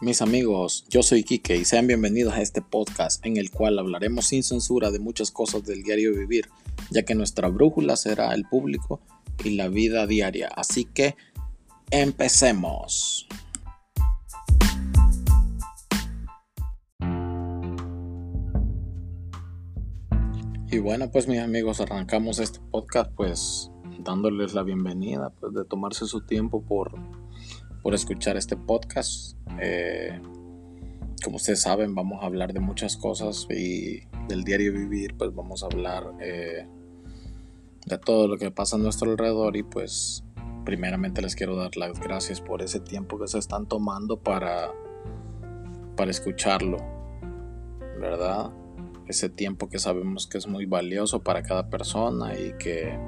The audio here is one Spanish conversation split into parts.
Mis amigos, yo soy Kike y sean bienvenidos a este podcast en el cual hablaremos sin censura de muchas cosas del diario vivir, ya que nuestra brújula será el público y la vida diaria. Así que empecemos. Y bueno, pues mis amigos, arrancamos este podcast pues dándoles la bienvenida, pues de tomarse su tiempo por por escuchar este podcast. Eh, como ustedes saben, vamos a hablar de muchas cosas y del diario vivir, pues vamos a hablar eh, de todo lo que pasa a nuestro alrededor y pues primeramente les quiero dar las gracias por ese tiempo que se están tomando para, para escucharlo, ¿verdad? Ese tiempo que sabemos que es muy valioso para cada persona y que,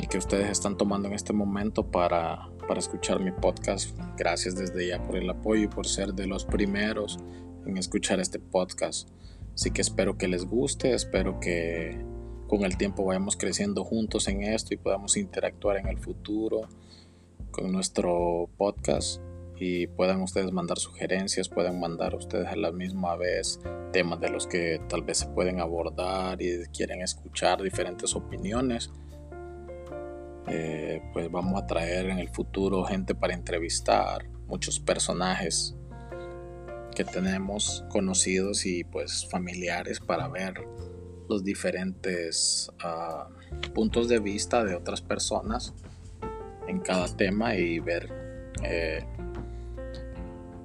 y que ustedes están tomando en este momento para para escuchar mi podcast. Gracias desde ya por el apoyo y por ser de los primeros en escuchar este podcast. Así que espero que les guste, espero que con el tiempo vayamos creciendo juntos en esto y podamos interactuar en el futuro con nuestro podcast y puedan ustedes mandar sugerencias, pueden mandar ustedes a la misma vez temas de los que tal vez se pueden abordar y quieren escuchar diferentes opiniones. Eh, pues vamos a traer en el futuro gente para entrevistar, muchos personajes que tenemos conocidos y pues familiares para ver los diferentes ah, puntos de vista de otras personas en cada tema y ver eh,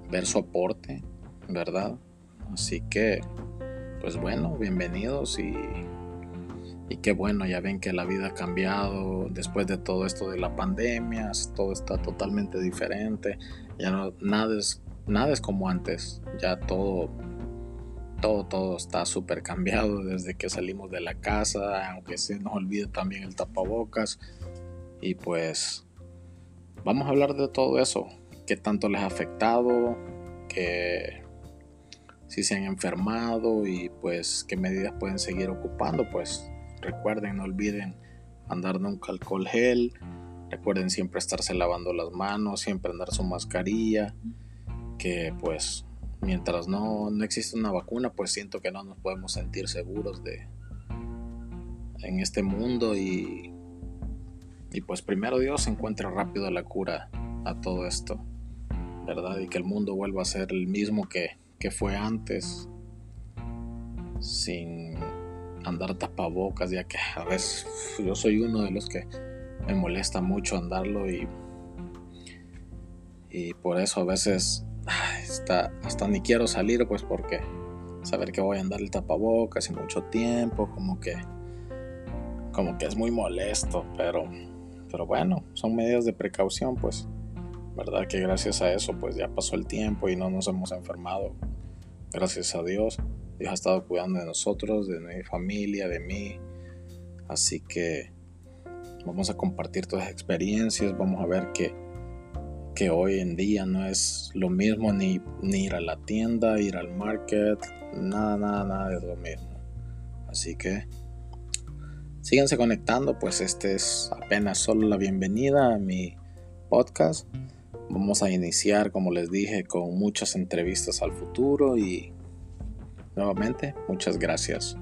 ver su aporte verdad así que pues bueno bienvenidos y y qué bueno, ya ven que la vida ha cambiado después de todo esto de la pandemia, todo está totalmente diferente, ya no, nada es, nada es como antes, ya todo, todo, todo está súper cambiado desde que salimos de la casa, aunque se nos olvide también el tapabocas, y pues vamos a hablar de todo eso, qué tanto les ha afectado, que si se han enfermado y pues qué medidas pueden seguir ocupando, pues Recuerden, no olviden andar nunca alcohol gel. Recuerden siempre estarse lavando las manos, siempre andar su mascarilla. Que pues mientras no, no existe una vacuna, pues siento que no nos podemos sentir seguros de en este mundo y, y pues primero Dios encuentre rápido la cura a todo esto, ¿verdad? Y que el mundo vuelva a ser el mismo que, que fue antes, sin andar tapabocas, ya que a veces yo soy uno de los que me molesta mucho andarlo y, y por eso a veces hasta, hasta ni quiero salir, pues porque saber que voy a andar el tapabocas y mucho tiempo, como que, como que es muy molesto, pero, pero bueno, son medidas de precaución, pues, verdad que gracias a eso, pues ya pasó el tiempo y no nos hemos enfermado, gracias a Dios. Dios ha estado cuidando de nosotros, de mi familia, de mí. Así que vamos a compartir todas las experiencias, vamos a ver que, que hoy en día no es lo mismo ni, ni ir a la tienda, ir al market, nada, nada, nada es lo mismo. Así que síganse conectando, pues este es apenas solo la bienvenida a mi podcast. Vamos a iniciar, como les dije, con muchas entrevistas al futuro y Nuevamente, muchas gracias.